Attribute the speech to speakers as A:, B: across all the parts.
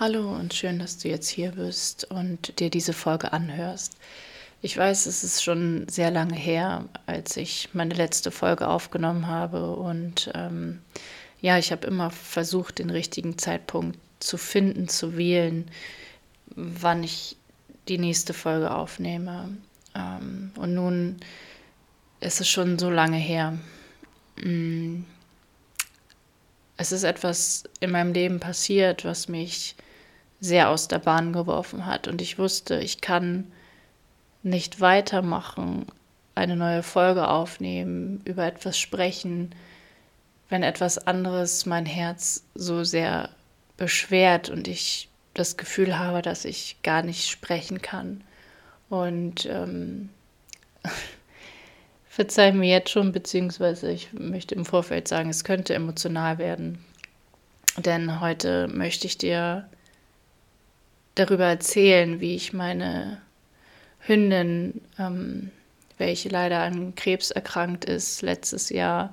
A: Hallo und schön, dass du jetzt hier bist und dir diese Folge anhörst. Ich weiß, es ist schon sehr lange her, als ich meine letzte Folge aufgenommen habe und ähm, ja, ich habe immer versucht, den richtigen Zeitpunkt zu finden, zu wählen, wann ich die nächste Folge aufnehme. Ähm, und nun ist es schon so lange her. Mm. Es ist etwas in meinem Leben passiert, was mich sehr aus der Bahn geworfen hat. Und ich wusste, ich kann nicht weitermachen, eine neue Folge aufnehmen, über etwas sprechen, wenn etwas anderes mein Herz so sehr beschwert und ich das Gefühl habe, dass ich gar nicht sprechen kann. Und ähm, verzeih mir jetzt schon, beziehungsweise ich möchte im Vorfeld sagen, es könnte emotional werden. Denn heute möchte ich dir darüber erzählen, wie ich meine Hündin, ähm, welche leider an Krebs erkrankt ist, letztes Jahr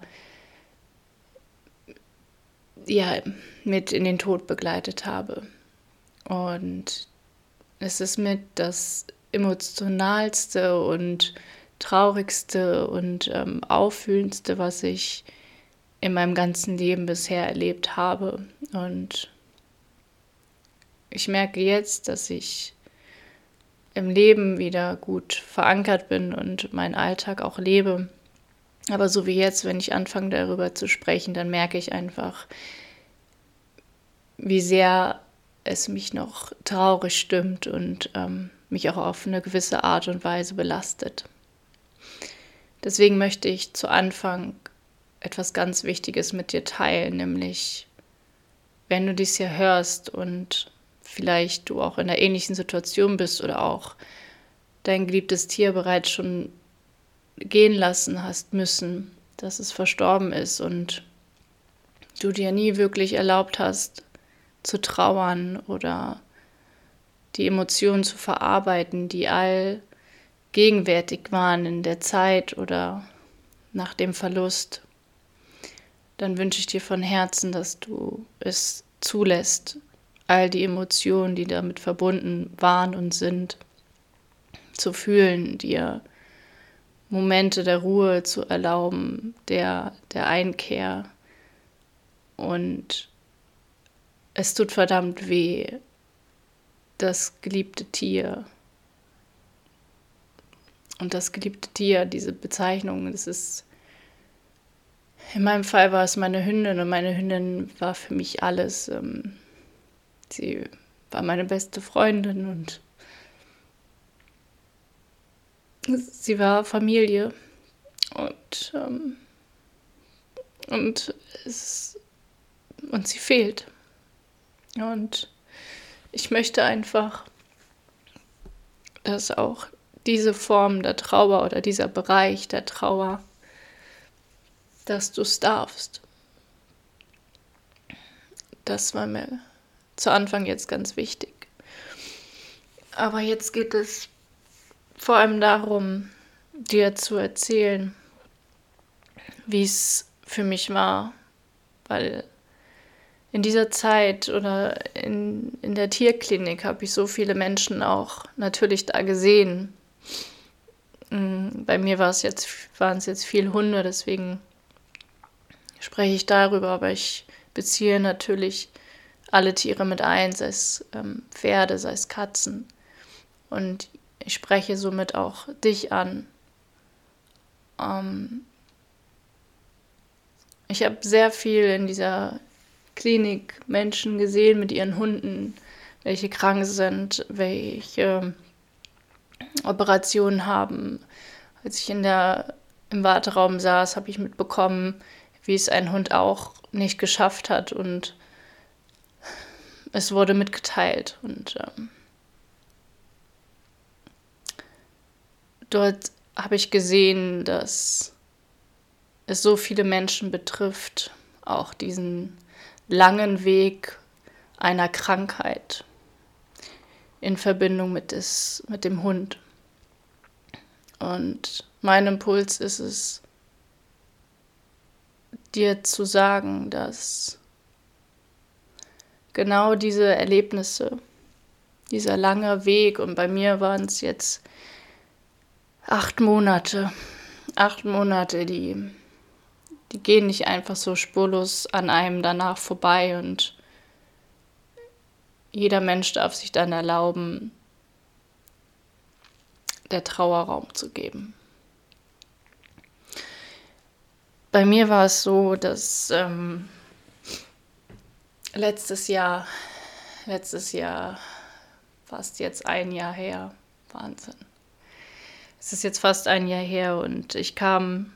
A: ja, mit in den Tod begleitet habe. Und es ist mit das emotionalste und traurigste und ähm, auffühlendste, was ich in meinem ganzen Leben bisher erlebt habe. Und ich merke jetzt, dass ich im Leben wieder gut verankert bin und meinen Alltag auch lebe. Aber so wie jetzt, wenn ich anfange darüber zu sprechen, dann merke ich einfach, wie sehr es mich noch traurig stimmt und ähm, mich auch auf eine gewisse Art und Weise belastet. Deswegen möchte ich zu Anfang etwas ganz Wichtiges mit dir teilen, nämlich wenn du dies hier hörst und vielleicht du auch in einer ähnlichen Situation bist oder auch dein geliebtes Tier bereits schon gehen lassen hast müssen, dass es verstorben ist und du dir nie wirklich erlaubt hast zu trauern oder die Emotionen zu verarbeiten, die all gegenwärtig waren in der Zeit oder nach dem Verlust, dann wünsche ich dir von Herzen, dass du es zulässt, all die Emotionen, die damit verbunden waren und sind, zu fühlen, dir Momente der Ruhe zu erlauben, der, der Einkehr. Und es tut verdammt weh, das geliebte Tier. Und das geliebte Tier, diese Bezeichnung, das ist, in meinem Fall war es meine Hündin und meine Hündin war für mich alles. Ähm, Sie war meine beste Freundin und sie war Familie. Und, ähm, und, es, und sie fehlt. Und ich möchte einfach, dass auch diese Form der Trauer oder dieser Bereich der Trauer, dass du es darfst. Das war mir zu Anfang jetzt ganz wichtig. Aber jetzt geht es vor allem darum, dir zu erzählen, wie es für mich war, weil in dieser Zeit oder in, in der Tierklinik habe ich so viele Menschen auch natürlich da gesehen. Mm, bei mir war es jetzt, waren es jetzt viel Hunde, deswegen spreche ich darüber, aber ich beziehe natürlich alle Tiere mit ein, sei es ähm, Pferde, sei es Katzen. Und ich spreche somit auch dich an. Ähm ich habe sehr viel in dieser Klinik Menschen gesehen mit ihren Hunden, welche krank sind, welche Operationen haben. Als ich in der, im Warteraum saß, habe ich mitbekommen, wie es ein Hund auch nicht geschafft hat und es wurde mitgeteilt und ähm, dort habe ich gesehen, dass es so viele Menschen betrifft, auch diesen langen Weg einer Krankheit in Verbindung mit, des, mit dem Hund. Und mein Impuls ist es, dir zu sagen, dass genau diese Erlebnisse, dieser lange Weg. Und bei mir waren es jetzt acht Monate, acht Monate, die, die gehen nicht einfach so spurlos an einem danach vorbei. Und jeder Mensch darf sich dann erlauben, der Trauer Raum zu geben. Bei mir war es so, dass ähm, letztes Jahr, letztes Jahr, fast jetzt ein Jahr her, Wahnsinn. Es ist jetzt fast ein Jahr her und ich kam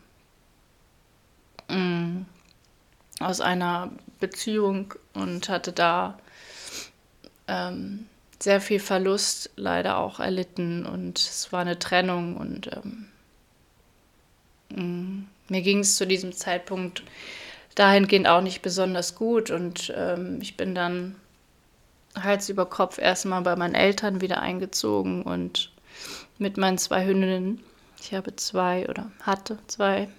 A: mh, mm, aus einer Beziehung und hatte da ähm, sehr viel Verlust leider auch erlitten und es war eine Trennung und ähm, mm, mir ging es zu diesem Zeitpunkt dahingehend auch nicht besonders gut und ähm, ich bin dann Hals über Kopf erstmal bei meinen Eltern wieder eingezogen und mit meinen zwei Hündinnen. Ich habe zwei oder hatte zwei.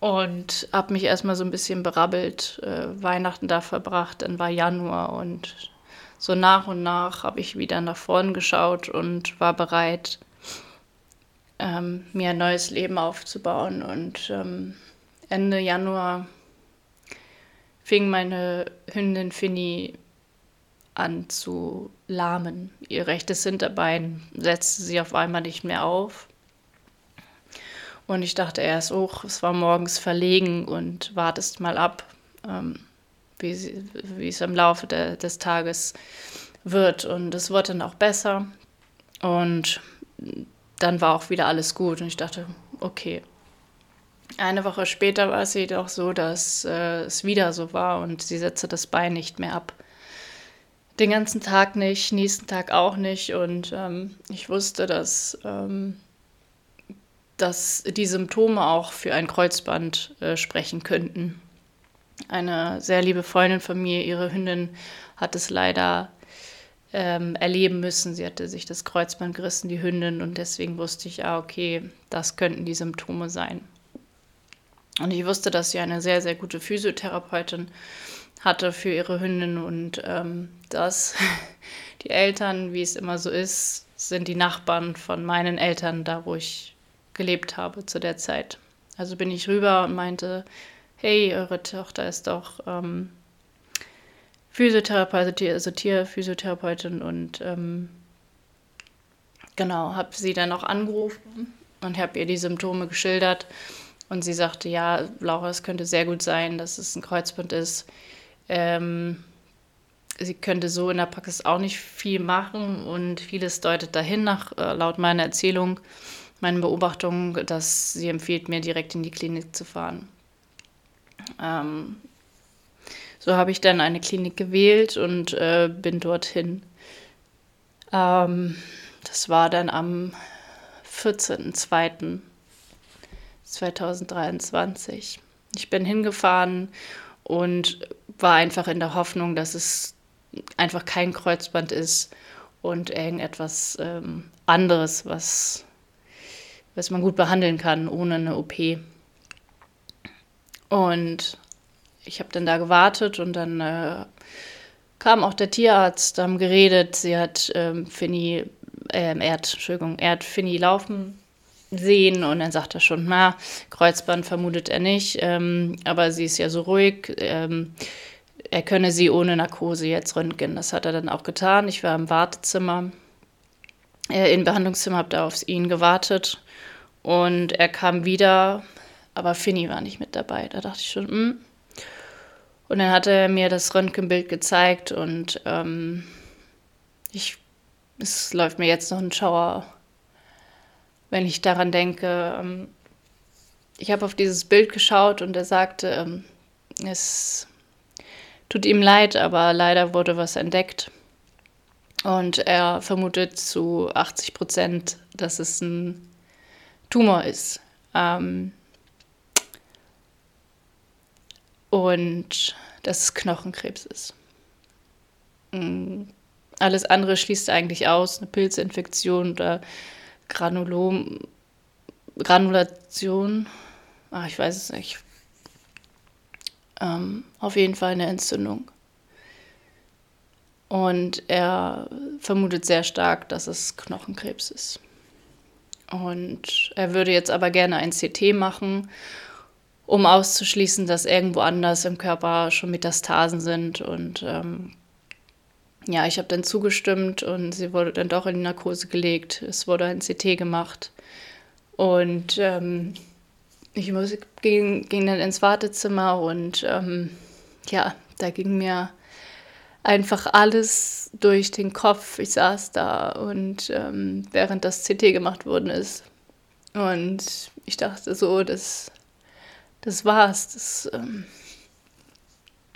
A: Und habe mich erstmal so ein bisschen berabbelt, äh, Weihnachten da verbracht, dann war Januar und so nach und nach habe ich wieder nach vorn geschaut und war bereit, ähm, mir ein neues Leben aufzubauen. Und ähm, Ende Januar fing meine Hündin Finny an zu lahmen. Ihr rechtes Hinterbein setzte sie auf einmal nicht mehr auf. Und ich dachte erst, oh, es war morgens verlegen und wartest mal ab. Ähm, wie, sie, wie es im Laufe de, des Tages wird. Und es wurde dann auch besser. Und dann war auch wieder alles gut. Und ich dachte, okay. Eine Woche später war es jedoch so, dass äh, es wieder so war und sie setzte das Bein nicht mehr ab. Den ganzen Tag nicht, nächsten Tag auch nicht. Und ähm, ich wusste, dass, ähm, dass die Symptome auch für ein Kreuzband äh, sprechen könnten eine sehr liebe Freundin von mir, ihre Hündin, hat es leider ähm, erleben müssen. Sie hatte sich das Kreuzband gerissen, die Hündin, und deswegen wusste ich, ah, okay, das könnten die Symptome sein. Und ich wusste, dass sie eine sehr, sehr gute Physiotherapeutin hatte für ihre Hündin. Und ähm, dass die Eltern, wie es immer so ist, sind die Nachbarn von meinen Eltern, da wo ich gelebt habe zu der Zeit. Also bin ich rüber und meinte, hey, eure Tochter ist doch ähm, Physiotherapeutin, also Tierphysiotherapeutin. Und ähm, genau, habe sie dann auch angerufen und habe ihr die Symptome geschildert und sie sagte, ja, Laura, es könnte sehr gut sein, dass es ein Kreuzband ist. Ähm, sie könnte so in der Praxis auch nicht viel machen und vieles deutet dahin nach, äh, laut meiner Erzählung, meinen Beobachtungen, dass sie empfiehlt, mir direkt in die Klinik zu fahren. Ähm, so habe ich dann eine Klinik gewählt und äh, bin dorthin. Ähm, das war dann am 14.02.2023. Ich bin hingefahren und war einfach in der Hoffnung, dass es einfach kein Kreuzband ist und irgendetwas ähm, anderes, was, was man gut behandeln kann ohne eine OP. Und ich habe dann da gewartet und dann äh, kam auch der Tierarzt, haben geredet. Sie hat ähm, Finny, äh, er hat, Entschuldigung, er hat Finny laufen sehen und dann sagt er schon, na, Kreuzband vermutet er nicht, ähm, aber sie ist ja so ruhig. Ähm, er könne sie ohne Narkose jetzt röntgen. Das hat er dann auch getan. Ich war im Wartezimmer, äh, im Behandlungszimmer, habe da auf ihn gewartet und er kam wieder aber Finny war nicht mit dabei. Da dachte ich schon, hm. Und dann hat er mir das Röntgenbild gezeigt und ähm, ich, es läuft mir jetzt noch ein Schauer, wenn ich daran denke. Ähm, ich habe auf dieses Bild geschaut und er sagte, ähm, es tut ihm leid, aber leider wurde was entdeckt. Und er vermutet zu 80 Prozent, dass es ein Tumor ist. Ähm, und dass es Knochenkrebs ist. Mm, alles andere schließt eigentlich aus, eine Pilzinfektion oder Granulom, Granulation. Ach, ich weiß es nicht. Ähm, auf jeden Fall eine Entzündung. Und er vermutet sehr stark, dass es Knochenkrebs ist. Und er würde jetzt aber gerne ein CT machen, um auszuschließen, dass irgendwo anders im Körper schon Metastasen sind. Und ähm, ja, ich habe dann zugestimmt und sie wurde dann doch in die Narkose gelegt. Es wurde ein CT gemacht. Und ähm, ich muss, ging, ging dann ins Wartezimmer und ähm, ja, da ging mir einfach alles durch den Kopf. Ich saß da und ähm, während das CT gemacht worden ist. Und ich dachte so, das, das war's. Das, ähm,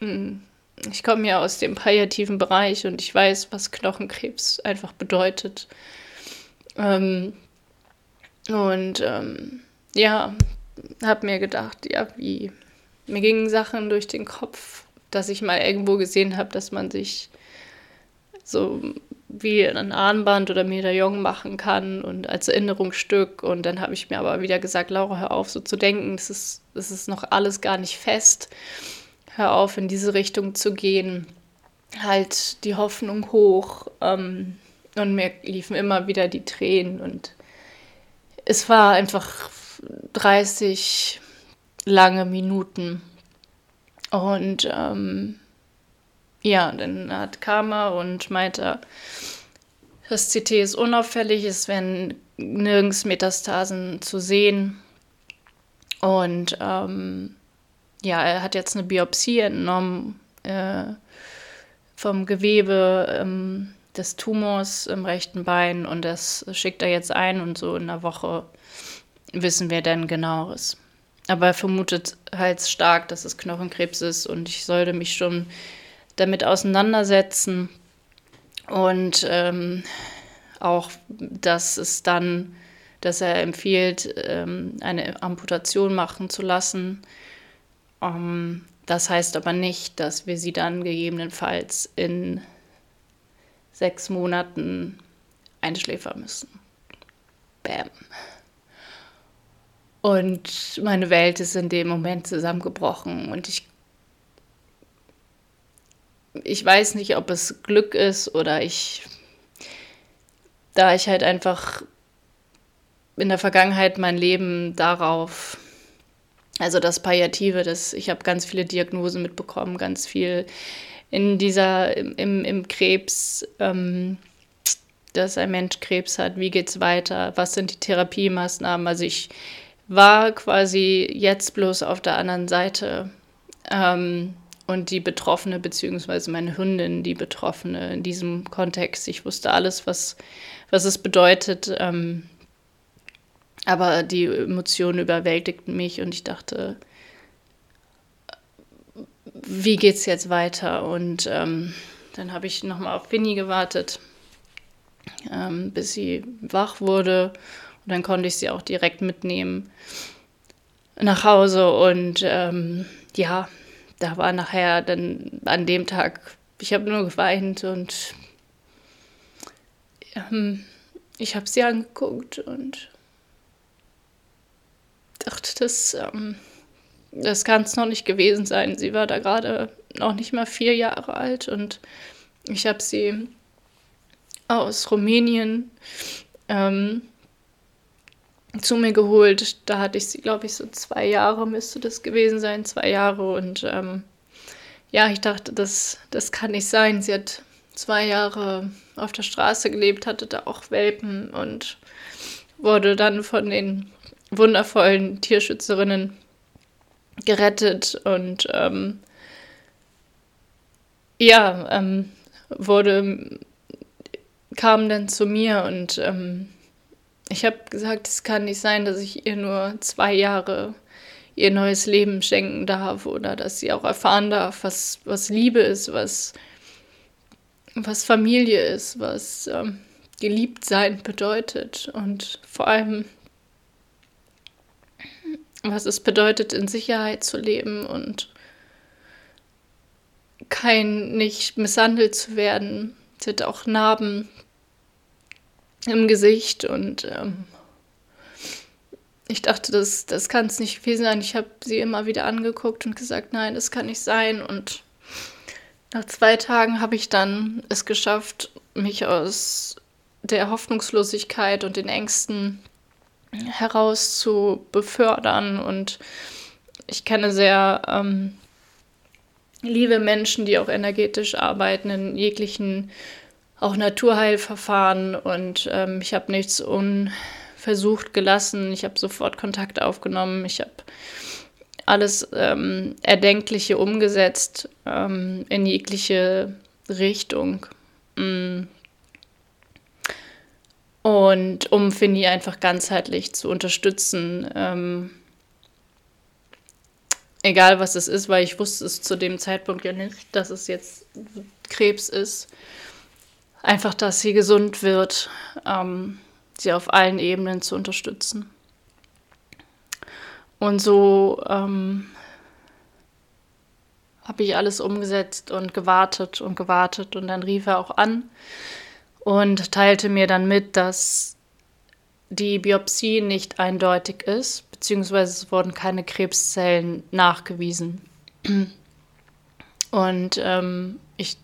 A: mm, ich komme ja aus dem palliativen Bereich und ich weiß, was Knochenkrebs einfach bedeutet. Ähm, und ähm, ja, habe mir gedacht, ja, wie mir gingen Sachen durch den Kopf, dass ich mal irgendwo gesehen habe, dass man sich so wie ein Armband oder Medaillon machen kann und als Erinnerungsstück. Und dann habe ich mir aber wieder gesagt, Laura, hör auf, so zu denken. Das ist, das ist noch alles gar nicht fest. Hör auf, in diese Richtung zu gehen. Halt die Hoffnung hoch. Ähm, und mir liefen immer wieder die Tränen. Und es war einfach 30 lange Minuten. Und ähm, ja, dann hat Karma und meinte, das CT ist unauffällig, es werden nirgends Metastasen zu sehen. Und ähm, ja, er hat jetzt eine Biopsie entnommen äh, vom Gewebe ähm, des Tumors im rechten Bein und das schickt er jetzt ein und so in einer Woche wissen wir dann genaueres. Aber er vermutet halt stark, dass es Knochenkrebs ist und ich sollte mich schon damit auseinandersetzen und ähm, auch, dass es dann, dass er empfiehlt, ähm, eine Amputation machen zu lassen. Ähm, das heißt aber nicht, dass wir sie dann gegebenenfalls in sechs Monaten einschläfern müssen. Bam. Und meine Welt ist in dem Moment zusammengebrochen und ich ich weiß nicht, ob es Glück ist oder ich, da ich halt einfach in der Vergangenheit mein Leben darauf, also das Palliative, das, ich habe ganz viele Diagnosen mitbekommen, ganz viel in dieser, im, im Krebs, ähm, dass ein Mensch Krebs hat, wie geht es weiter, was sind die Therapiemaßnahmen, also ich war quasi jetzt bloß auf der anderen Seite ähm, und die Betroffene, beziehungsweise meine Hündin, die Betroffene in diesem Kontext. Ich wusste alles, was, was es bedeutet, ähm, aber die Emotionen überwältigten mich und ich dachte, wie geht's jetzt weiter? Und ähm, dann habe ich nochmal auf Winnie gewartet, ähm, bis sie wach wurde und dann konnte ich sie auch direkt mitnehmen nach Hause. Und ähm, ja, da war nachher dann an dem Tag, ich habe nur geweint und ähm, ich habe sie angeguckt und dachte, das, ähm, das kann es noch nicht gewesen sein. Sie war da gerade noch nicht mal vier Jahre alt und ich habe sie aus Rumänien ähm, zu mir geholt. Da hatte ich sie, glaube ich, so zwei Jahre müsste das gewesen sein, zwei Jahre. Und ähm, ja, ich dachte, das, das kann nicht sein. Sie hat zwei Jahre auf der Straße gelebt, hatte da auch Welpen und wurde dann von den wundervollen Tierschützerinnen gerettet und ähm, ja, ähm, wurde, kam dann zu mir und ähm, ich habe gesagt, es kann nicht sein, dass ich ihr nur zwei Jahre ihr neues Leben schenken darf oder dass sie auch erfahren darf, was, was Liebe ist, was, was Familie ist, was ähm, geliebt sein bedeutet. Und vor allem, was es bedeutet, in Sicherheit zu leben und kein, nicht misshandelt zu werden. Sie hat auch Narben im Gesicht und ähm, ich dachte, das, das kann es nicht gewesen sein. Ich habe sie immer wieder angeguckt und gesagt, nein, das kann nicht sein. Und Nach zwei Tagen habe ich dann es geschafft, mich aus der Hoffnungslosigkeit und den Ängsten heraus zu befördern. Und ich kenne sehr ähm, liebe Menschen, die auch energetisch arbeiten in jeglichen auch Naturheilverfahren. Und ähm, ich habe nichts unversucht gelassen. Ich habe sofort Kontakt aufgenommen. Ich habe alles ähm, Erdenkliche umgesetzt ähm, in jegliche Richtung. Mm. Und um Fini einfach ganzheitlich zu unterstützen, ähm, egal was es ist, weil ich wusste es zu dem Zeitpunkt ja nicht, dass es jetzt Krebs ist. Einfach, dass sie gesund wird, ähm, sie auf allen Ebenen zu unterstützen. Und so ähm, habe ich alles umgesetzt und gewartet und gewartet. Und dann rief er auch an und teilte mir dann mit, dass die Biopsie nicht eindeutig ist, beziehungsweise es wurden keine Krebszellen nachgewiesen. Und ähm, ich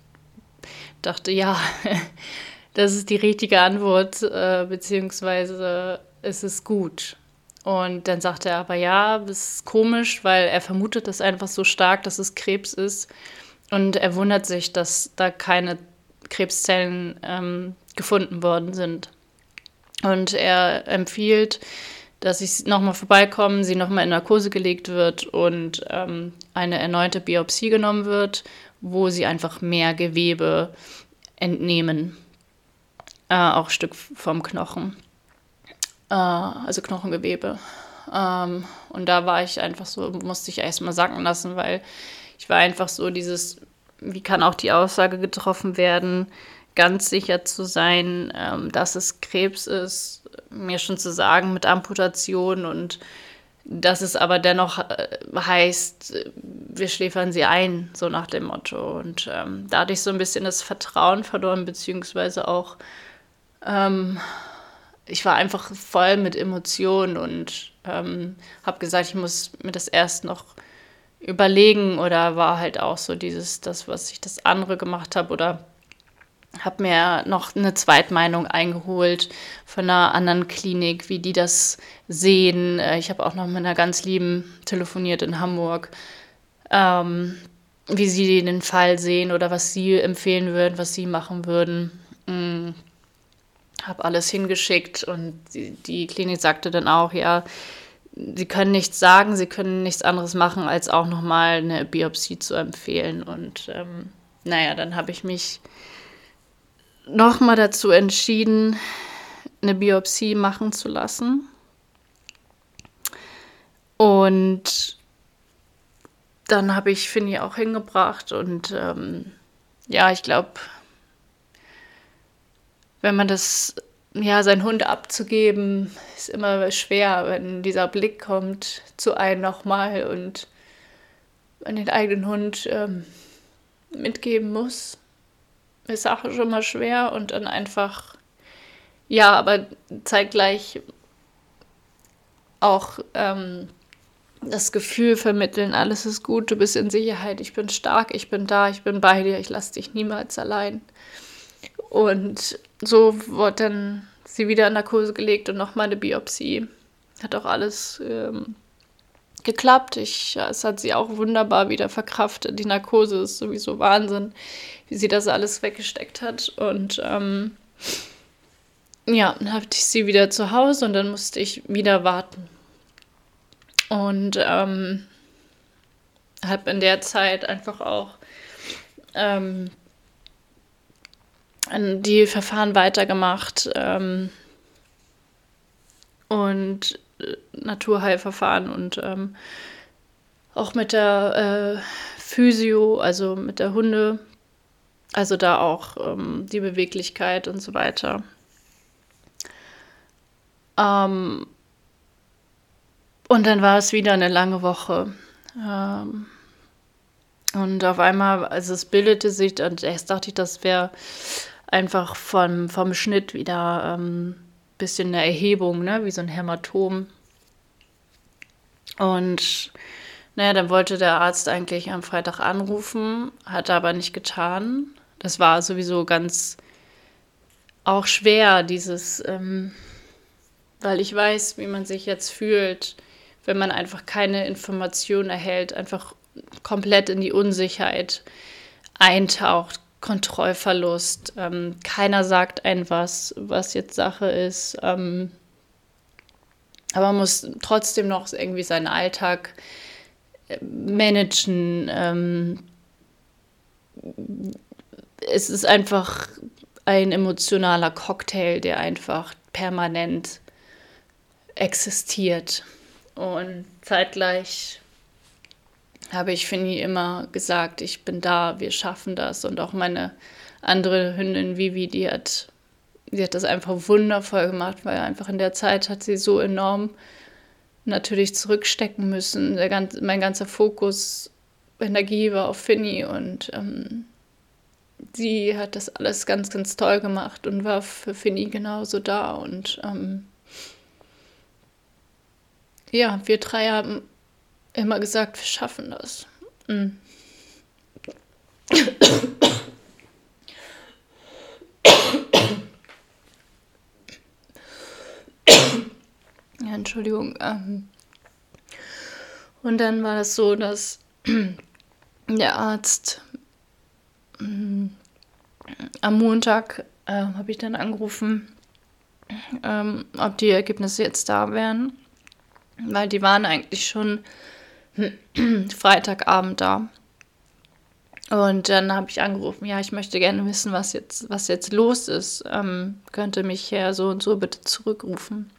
A: dachte, ja, das ist die richtige Antwort, äh, beziehungsweise es ist gut. Und dann sagte er aber, ja, das ist komisch, weil er vermutet das einfach so stark, dass es Krebs ist. Und er wundert sich, dass da keine Krebszellen ähm, gefunden worden sind. Und er empfiehlt, dass ich nochmal vorbeikomme, sie nochmal in Narkose gelegt wird und ähm, eine erneute Biopsie genommen wird, wo sie einfach mehr Gewebe entnehmen. Äh, auch Stück vom Knochen äh, also Knochengewebe. Ähm, und da war ich einfach so, musste ich erstmal sacken lassen, weil ich war einfach so dieses, wie kann auch die Aussage getroffen werden, ganz sicher zu sein, ähm, dass es Krebs ist, mir schon zu sagen mit Amputation und dass es aber dennoch äh, heißt, wir schläfern sie ein, so nach dem Motto. Und ähm, da hatte ich so ein bisschen das Vertrauen verloren, beziehungsweise auch ähm, ich war einfach voll mit Emotionen und ähm, habe gesagt, ich muss mir das erst noch überlegen oder war halt auch so dieses, das, was ich das andere gemacht habe oder habe mir noch eine Zweitmeinung eingeholt von einer anderen Klinik, wie die das sehen. Äh, ich habe auch noch mit einer ganz lieben telefoniert in Hamburg, ähm, wie sie den Fall sehen oder was sie empfehlen würden, was sie machen würden. Mm habe alles hingeschickt und die, die Klinik sagte dann auch, ja, sie können nichts sagen, sie können nichts anderes machen, als auch nochmal eine Biopsie zu empfehlen. Und ähm, naja, dann habe ich mich nochmal dazu entschieden, eine Biopsie machen zu lassen. Und dann habe ich Finny auch hingebracht und ähm, ja, ich glaube, wenn man das, ja, seinen Hund abzugeben, ist immer schwer, wenn dieser Blick kommt zu einem nochmal und man den eigenen Hund ähm, mitgeben muss. Ist auch schon mal schwer und dann einfach, ja, aber zeitgleich auch ähm, das Gefühl vermitteln, alles ist gut, du bist in Sicherheit, ich bin stark, ich bin da, ich bin bei dir, ich lasse dich niemals allein. Und so wurde dann sie wieder in Narkose gelegt und nochmal eine Biopsie. Hat auch alles ähm, geklappt. Ich, es hat sie auch wunderbar wieder verkraftet. Die Narkose ist sowieso Wahnsinn, wie sie das alles weggesteckt hat. Und ähm, ja, dann hatte ich sie wieder zu Hause und dann musste ich wieder warten. Und ähm, habe in der Zeit einfach auch ähm, die Verfahren weitergemacht ähm, und äh, Naturheilverfahren und ähm, auch mit der äh, Physio, also mit der Hunde, also da auch ähm, die Beweglichkeit und so weiter. Ähm, und dann war es wieder eine lange Woche. Ähm, und auf einmal, also es bildete sich, und erst dachte ich, das wäre einfach vom, vom Schnitt wieder ein ähm, bisschen eine Erhebung, ne? wie so ein Hämatom. Und Naja, dann wollte der Arzt eigentlich am Freitag anrufen, hat er aber nicht getan. Das war sowieso ganz auch schwer, dieses, ähm, weil ich weiß, wie man sich jetzt fühlt, wenn man einfach keine Information erhält, einfach komplett in die Unsicherheit eintaucht, Kontrollverlust. Ähm, keiner sagt ein was, was jetzt Sache ist. Ähm, aber man muss trotzdem noch irgendwie seinen Alltag äh, managen. Ähm, es ist einfach ein emotionaler Cocktail, der einfach permanent existiert. Und zeitgleich habe ich Finny immer gesagt, ich bin da, wir schaffen das. Und auch meine andere Hündin Vivi, die hat, die hat das einfach wundervoll gemacht, weil einfach in der Zeit hat sie so enorm natürlich zurückstecken müssen. Der ganz, mein ganzer Fokus, Energie war auf Finny und ähm, sie hat das alles ganz, ganz toll gemacht und war für Finny genauso da. Und ähm, ja, wir drei haben immer gesagt, wir schaffen das. Mhm. ja, Entschuldigung. Ähm. Und dann war es so, dass der Arzt ähm, am Montag äh, habe ich dann angerufen, ähm, ob die Ergebnisse jetzt da wären, weil die waren eigentlich schon Freitagabend da. Und dann habe ich angerufen, ja, ich möchte gerne wissen, was jetzt, was jetzt los ist. Ähm, könnte mich Herr so und so bitte zurückrufen.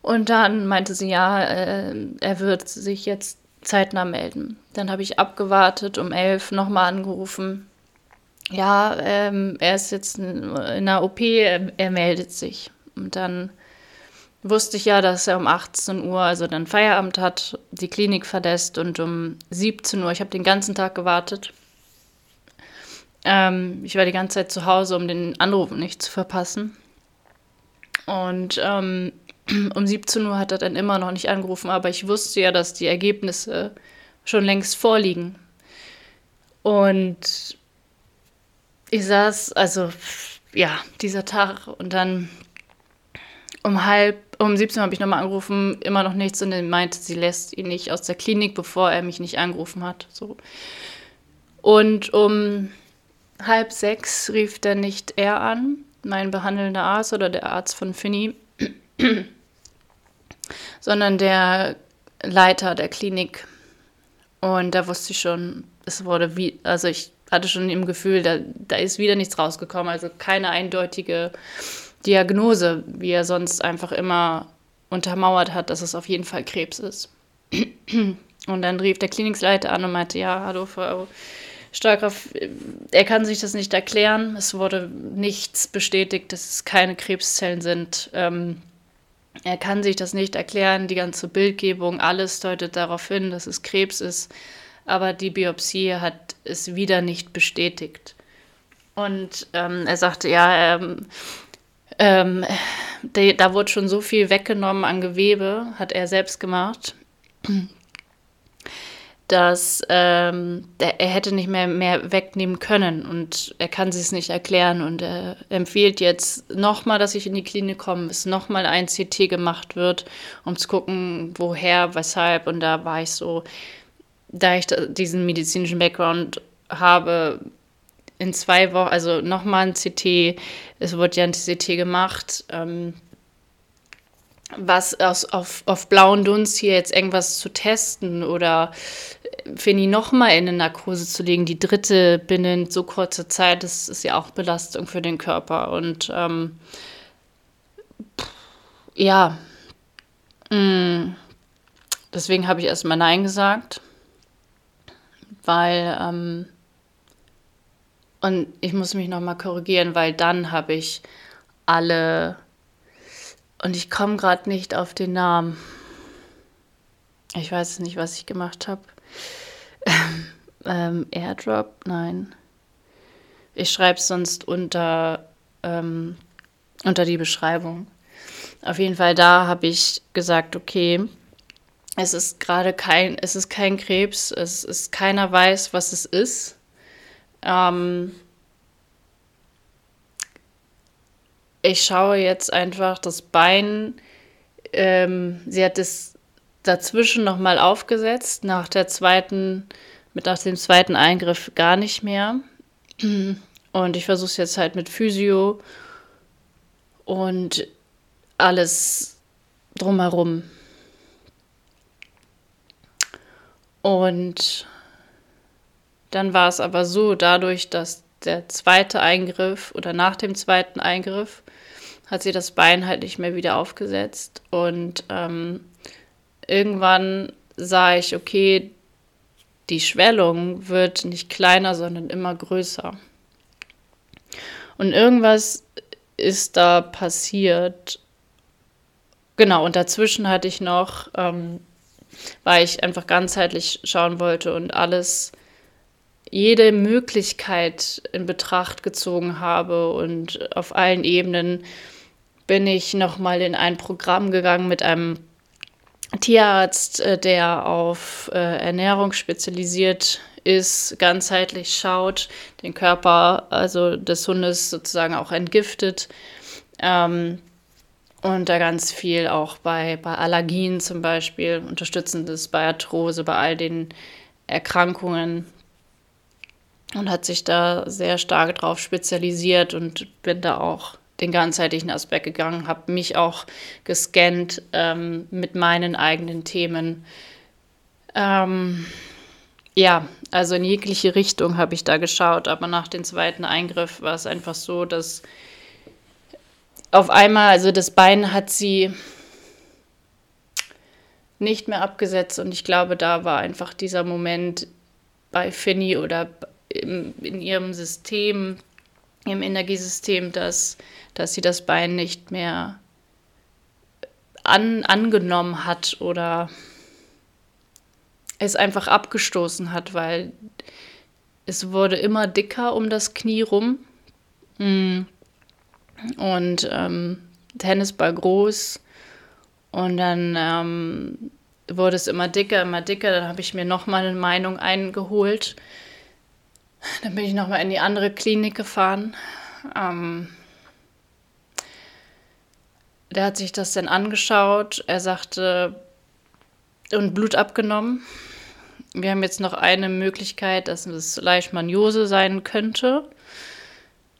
A: Und dann meinte sie, ja, äh, er wird sich jetzt zeitnah melden. Dann habe ich abgewartet, um elf nochmal angerufen. Ja, ähm, er ist jetzt in einer OP, er, er meldet sich. Und dann wusste ich ja, dass er um 18 Uhr, also dann Feierabend hat, die Klinik verlässt und um 17 Uhr, ich habe den ganzen Tag gewartet. Ähm, ich war die ganze Zeit zu Hause, um den Anruf nicht zu verpassen. Und ähm, um 17 Uhr hat er dann immer noch nicht angerufen, aber ich wusste ja, dass die Ergebnisse schon längst vorliegen. Und ich saß, also ja, dieser Tag und dann um halb, um 17 Uhr habe ich nochmal angerufen, immer noch nichts und dann meinte, sie lässt ihn nicht aus der Klinik, bevor er mich nicht angerufen hat. So. Und um halb sechs rief dann nicht er an, mein behandelnder Arzt oder der Arzt von Finny, sondern der Leiter der Klinik. Und da wusste ich schon, es wurde wie, also ich hatte schon im Gefühl, da, da ist wieder nichts rausgekommen, also keine eindeutige Diagnose, wie er sonst einfach immer untermauert hat, dass es auf jeden Fall Krebs ist. Und dann rief der Klinikleiter an und meinte, ja, hallo Frau Starkgraf, er kann sich das nicht erklären. Es wurde nichts bestätigt, dass es keine Krebszellen sind. Ähm, er kann sich das nicht erklären. Die ganze Bildgebung, alles deutet darauf hin, dass es Krebs ist. Aber die Biopsie hat es wieder nicht bestätigt. Und ähm, er sagte, ja, ähm, ähm, de, da wurde schon so viel weggenommen an Gewebe, hat er selbst gemacht, dass ähm, der, er hätte nicht mehr, mehr wegnehmen können und er kann sich es nicht erklären und er empfiehlt jetzt nochmal, dass ich in die Klinik komme, bis nochmal ein CT gemacht wird, um zu gucken, woher, weshalb. Und da war ich so, da ich diesen medizinischen Background habe, in zwei Wochen, also nochmal ein CT, es wurde ja ein CT gemacht, ähm, was aus, auf, auf blauen Dunst hier jetzt irgendwas zu testen oder Fini nochmal in eine Narkose zu legen, die dritte binnen so kurzer Zeit, das ist ja auch Belastung für den Körper. Und ähm, ja, mh, mm, deswegen habe ich erstmal Nein gesagt, weil ähm, und ich muss mich nochmal korrigieren, weil dann habe ich alle. Und ich komme gerade nicht auf den Namen. Ich weiß nicht, was ich gemacht habe. ähm, Airdrop? Nein. Ich schreibe es sonst unter, ähm, unter die Beschreibung. Auf jeden Fall, da habe ich gesagt, okay, es ist gerade kein, es ist kein Krebs, es ist keiner weiß, was es ist. Ähm, ich schaue jetzt einfach das Bein. Ähm, sie hat es dazwischen nochmal aufgesetzt, nach der zweiten, mit nach dem zweiten Eingriff gar nicht mehr. Und ich versuche es jetzt halt mit Physio und alles drumherum. Und dann war es aber so, dadurch, dass der zweite Eingriff oder nach dem zweiten Eingriff hat sie das Bein halt nicht mehr wieder aufgesetzt. Und ähm, irgendwann sah ich, okay, die Schwellung wird nicht kleiner, sondern immer größer. Und irgendwas ist da passiert. Genau, und dazwischen hatte ich noch ähm, weil ich einfach ganzheitlich schauen wollte und alles, jede Möglichkeit in Betracht gezogen habe und auf allen Ebenen bin ich nochmal in ein Programm gegangen mit einem Tierarzt, äh, der auf äh, Ernährung spezialisiert ist, ganzheitlich schaut, den Körper also des Hundes sozusagen auch entgiftet. Ähm, und da ganz viel auch bei, bei Allergien zum Beispiel, unterstützendes bei Arthrose, bei all den Erkrankungen. Und hat sich da sehr stark drauf spezialisiert und bin da auch den ganzheitlichen Aspekt gegangen, habe mich auch gescannt ähm, mit meinen eigenen Themen. Ähm, ja, also in jegliche Richtung habe ich da geschaut, aber nach dem zweiten Eingriff war es einfach so, dass auf einmal, also das Bein hat sie nicht mehr abgesetzt und ich glaube, da war einfach dieser Moment bei Finny oder im, in ihrem System, im Energiesystem, dass, dass sie das Bein nicht mehr an, angenommen hat oder es einfach abgestoßen hat, weil es wurde immer dicker um das Knie rum. Mm. Und ähm, Tennisball groß. Und dann ähm, wurde es immer dicker, immer dicker. Dann habe ich mir nochmal eine Meinung eingeholt. Dann bin ich nochmal in die andere Klinik gefahren. Ähm, der hat sich das dann angeschaut. Er sagte, und Blut abgenommen. Wir haben jetzt noch eine Möglichkeit, dass es Leishmaniose sein könnte.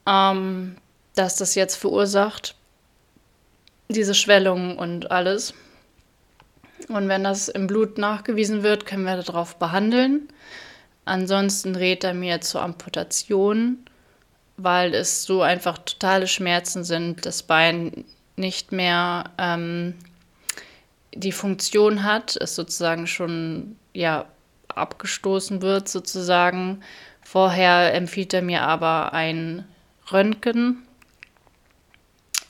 A: Ähm, dass das jetzt verursacht, diese Schwellung und alles. Und wenn das im Blut nachgewiesen wird, können wir darauf behandeln. Ansonsten rät er mir zur Amputation, weil es so einfach totale Schmerzen sind, das Bein nicht mehr ähm, die Funktion hat, es sozusagen schon ja abgestoßen wird sozusagen. Vorher empfiehlt er mir aber ein Röntgen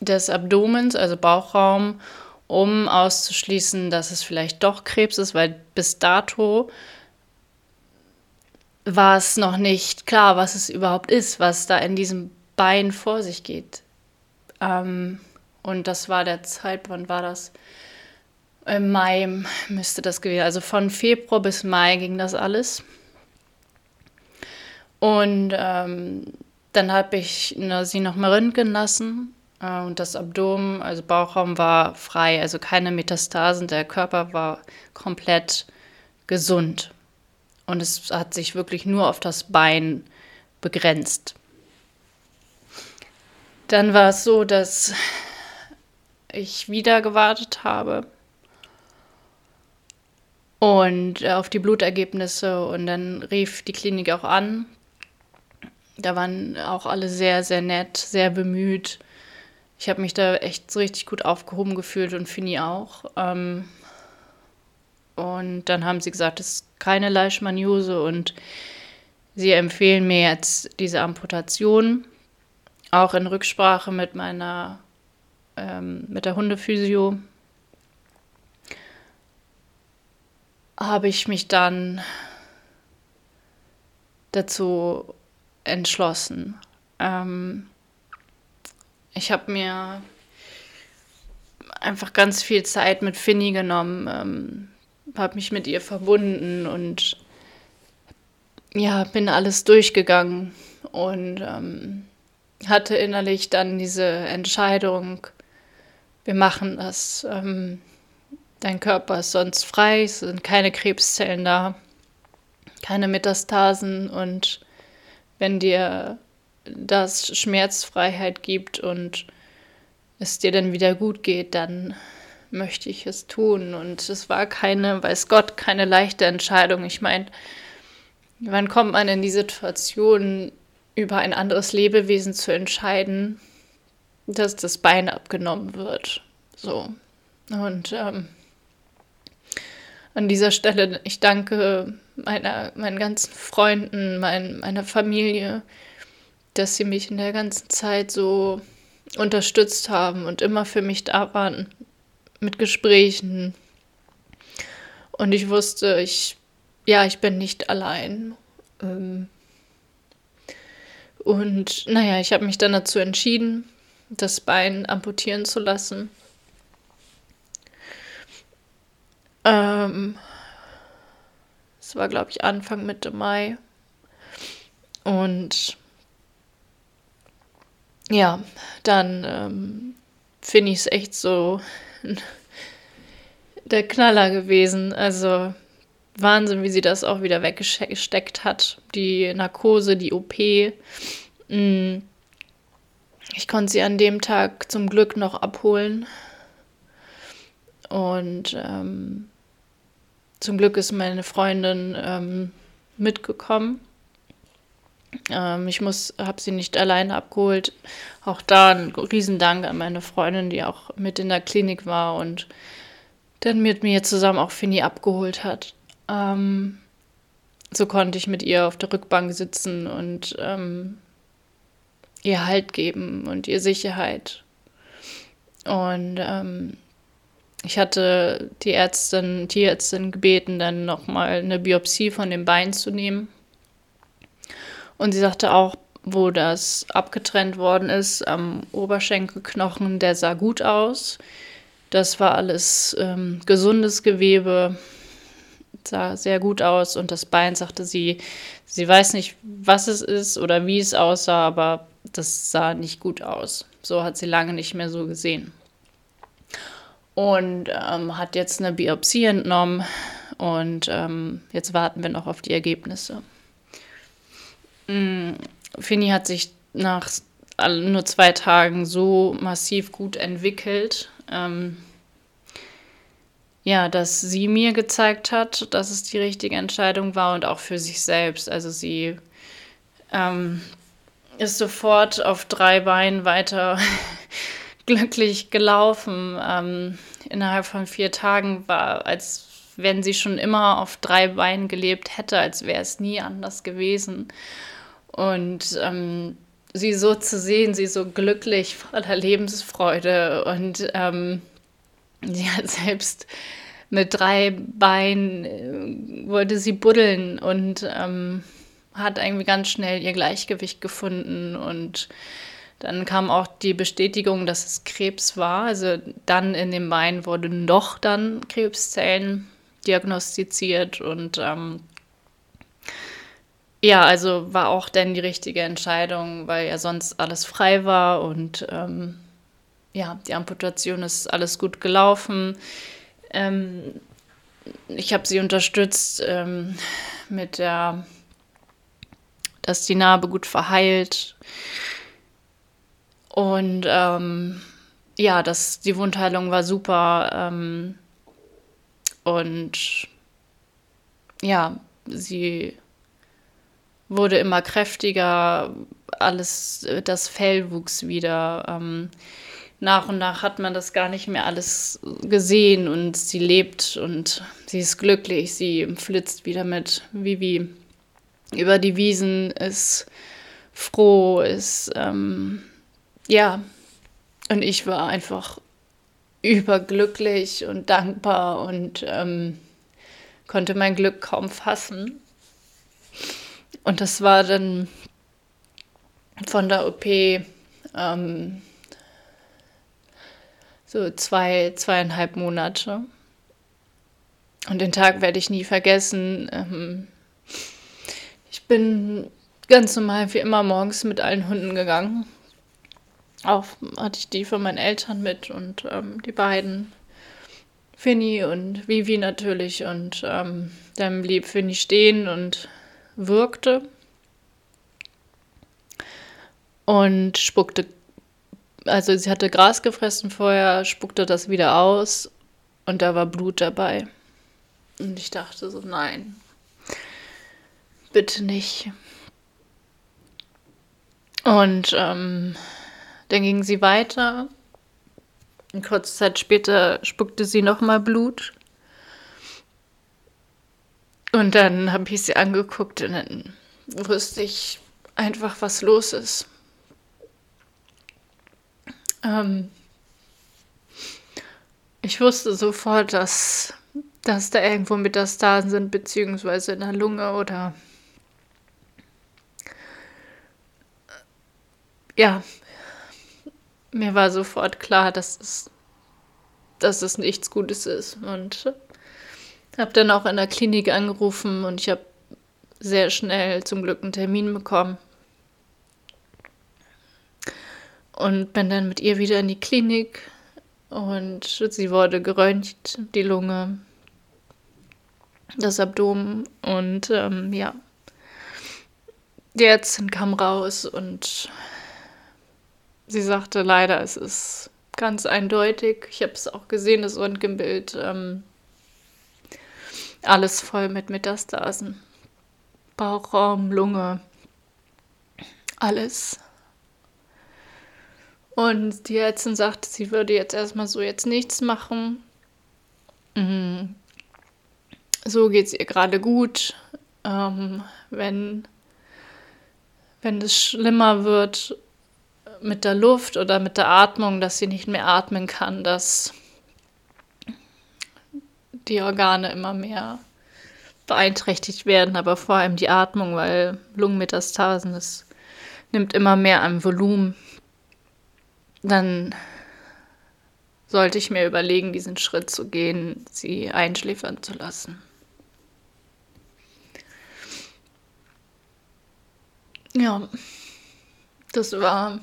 A: des Abdomens, also Bauchraum, um auszuschließen, dass es vielleicht doch Krebs ist, weil bis dato war es noch nicht klar, was es überhaupt ist, was da in diesem Bein vor sich geht. Ähm, und das war der Zeit, wann war das? Im Mai müsste das gewesen Also von Februar bis Mai ging das alles. Und ähm, dann habe ich na, sie noch mal röntgen lassen äh, und das Abdomen, also Bauchraum war frei, also keine Metastasen. Der Körper war komplett gesund. Und es hat sich wirklich nur auf das Bein begrenzt. Dann war es so, dass ich wieder gewartet habe und auf die Blutergebnisse und dann rief die Klinik auch an. Da waren auch alle sehr, sehr nett, sehr bemüht ich habe mich da echt so richtig gut aufgehoben gefühlt und Fini auch. Ähm, und dann haben sie gesagt, es ist keine Leishmaniose und sie empfehlen mir jetzt diese Amputation, auch in Rücksprache mit meiner, ähm, mit der Hundephysio. Habe ich mich dann dazu entschlossen. Ähm, ich habe mir einfach ganz viel Zeit mit Finny genommen, ähm, habe mich mit ihr verbunden und ja, bin alles durchgegangen und ähm, hatte innerlich dann diese Entscheidung, wir machen das. Ähm, dein Körper ist sonst frei, es sind keine Krebszellen da, keine Metastasen und wenn dir das Schmerzfreiheit gibt und es dir dann wieder gut geht, dann möchte ich es tun. Und es war keine, weiß Gott, keine leichte Entscheidung. Ich meine, wann kommt man in die Situation, über ein anderes Lebewesen zu entscheiden, dass das Bein abgenommen wird? So. Und ähm, an dieser Stelle, ich danke meiner, meinen ganzen Freunden, mein, meiner Familie, dass sie mich in der ganzen Zeit so unterstützt haben und immer für mich da waren mit Gesprächen. Und ich wusste, ich, ja, ich bin nicht allein. Ähm, und naja, ich habe mich dann dazu entschieden, das Bein amputieren zu lassen. Ähm, es war, glaube ich, Anfang Mitte Mai. Und ja, dann ähm, finde ich es echt so der Knaller gewesen. Also Wahnsinn, wie sie das auch wieder weggesteckt hat. Die Narkose, die OP. Mm. Ich konnte sie an dem Tag zum Glück noch abholen. Und ähm, zum Glück ist meine Freundin ähm, mitgekommen. Ähm, ich muss, habe sie nicht alleine abgeholt. Auch da ein Riesendank an meine Freundin, die auch mit in der Klinik war und dann mit mir zusammen auch Fini abgeholt hat. Ähm, so konnte ich mit ihr auf der Rückbank sitzen und ähm, ihr Halt geben und ihr Sicherheit. Und ähm, ich hatte die Ärztin, Tierärztin gebeten, dann nochmal eine Biopsie von dem Bein zu nehmen. Und sie sagte auch, wo das abgetrennt worden ist, am Oberschenkelknochen, der sah gut aus. Das war alles ähm, gesundes Gewebe, sah sehr gut aus. Und das Bein sagte sie, sie weiß nicht, was es ist oder wie es aussah, aber das sah nicht gut aus. So hat sie lange nicht mehr so gesehen. Und ähm, hat jetzt eine Biopsie entnommen und ähm, jetzt warten wir noch auf die Ergebnisse. Mm, Fini hat sich nach nur zwei Tagen so massiv gut entwickelt, ähm, ja, dass sie mir gezeigt hat, dass es die richtige Entscheidung war und auch für sich selbst. Also sie ähm, ist sofort auf drei Beinen weiter glücklich gelaufen. Ähm, innerhalb von vier Tagen war, als wenn sie schon immer auf drei Beinen gelebt hätte, als wäre es nie anders gewesen. Und ähm, sie so zu sehen, sie so glücklich, voller Lebensfreude und ähm, sie hat selbst mit drei Beinen äh, wollte sie buddeln und ähm, hat irgendwie ganz schnell ihr Gleichgewicht gefunden und dann kam auch die Bestätigung, dass es Krebs war. Also dann in dem Bein wurden doch dann Krebszellen diagnostiziert und ähm, ja, also war auch dann die richtige Entscheidung, weil ja sonst alles frei war und ähm, ja, die Amputation ist alles gut gelaufen. Ähm, ich habe sie unterstützt ähm, mit der, dass die Narbe gut verheilt und ähm, ja, das, die Wundheilung war super ähm, und ja, sie wurde immer kräftiger, alles, das Fell wuchs wieder. Ähm, nach und nach hat man das gar nicht mehr alles gesehen und sie lebt und sie ist glücklich, sie flitzt wieder mit Vivi über die Wiesen, ist froh, ist, ähm, ja, und ich war einfach überglücklich und dankbar und ähm, konnte mein Glück kaum fassen. Und das war dann von der OP ähm, so zwei, zweieinhalb Monate. Und den Tag werde ich nie vergessen. Ähm, ich bin ganz normal wie immer morgens mit allen Hunden gegangen. Auch hatte ich die von meinen Eltern mit und ähm, die beiden, Finny und Vivi natürlich. Und ähm, dann blieb Finny stehen und wirkte und spuckte, also sie hatte Gras gefressen vorher, spuckte das wieder aus und da war Blut dabei. Und ich dachte so, nein, bitte nicht. Und ähm, dann ging sie weiter. Und kurze Zeit später spuckte sie nochmal Blut. Und dann habe ich sie angeguckt und dann wusste ich einfach, was los ist. Ähm ich wusste sofort, dass, dass da irgendwo Metastasen sind, beziehungsweise in der Lunge oder ja, mir war sofort klar, dass es, dass es nichts Gutes ist. Und habe dann auch in der Klinik angerufen und ich habe sehr schnell zum Glück einen Termin bekommen. Und bin dann mit ihr wieder in die Klinik und sie wurde geröntgt, die Lunge, das Abdomen und ähm, ja, die Ärztin kam raus und sie sagte leider, es ist ganz eindeutig. Ich habe es auch gesehen, das Röntgenbild. Ähm, alles voll mit Metastasen. Bauchraum, Lunge, alles. Und die Ärztin sagte, sie würde jetzt erstmal so jetzt nichts machen. Mhm. So geht es ihr gerade gut. Ähm, wenn, wenn es schlimmer wird, mit der Luft oder mit der Atmung, dass sie nicht mehr atmen kann, dass die Organe immer mehr beeinträchtigt werden, aber vor allem die Atmung, weil Lungenmetastasen, das nimmt immer mehr an Volumen. Dann sollte ich mir überlegen, diesen Schritt zu gehen, sie einschläfern zu lassen. Ja, das war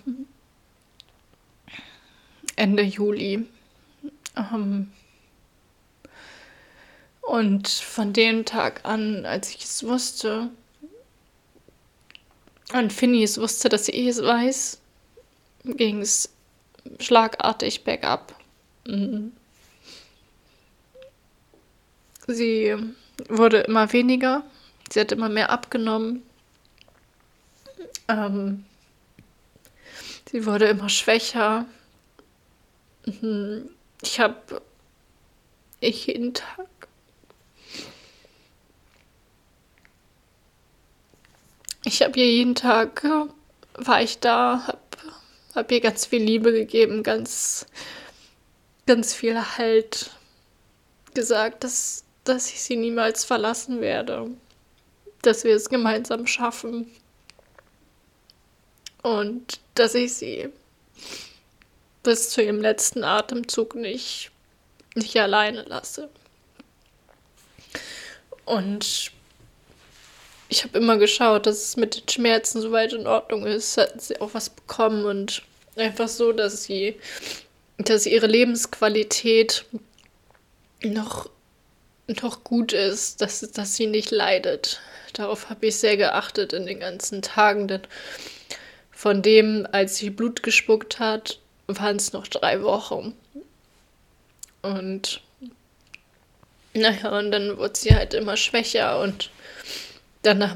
A: Ende Juli. Ähm, und von dem Tag an, als ich es wusste, und Finny es wusste, dass sie es weiß, ging es schlagartig bergab. Mhm. Sie wurde immer weniger, sie hat immer mehr abgenommen. Ähm, sie wurde immer schwächer. Mhm. Ich habe ich jeden Tag ich habe ihr jeden Tag war ich da, habe hab ihr ganz viel Liebe gegeben, ganz ganz viel Halt gesagt, dass dass ich sie niemals verlassen werde, dass wir es gemeinsam schaffen und dass ich sie bis zu ihrem letzten Atemzug nicht, nicht alleine lasse. Und ich habe immer geschaut, dass es mit den Schmerzen soweit in Ordnung ist. Hat sie auch was bekommen und einfach so, dass sie, dass ihre Lebensqualität noch, noch gut ist, dass, dass sie nicht leidet. Darauf habe ich sehr geachtet in den ganzen Tagen, denn von dem, als sie Blut gespuckt hat, waren es noch drei Wochen. Und naja, und dann wurde sie halt immer schwächer und danach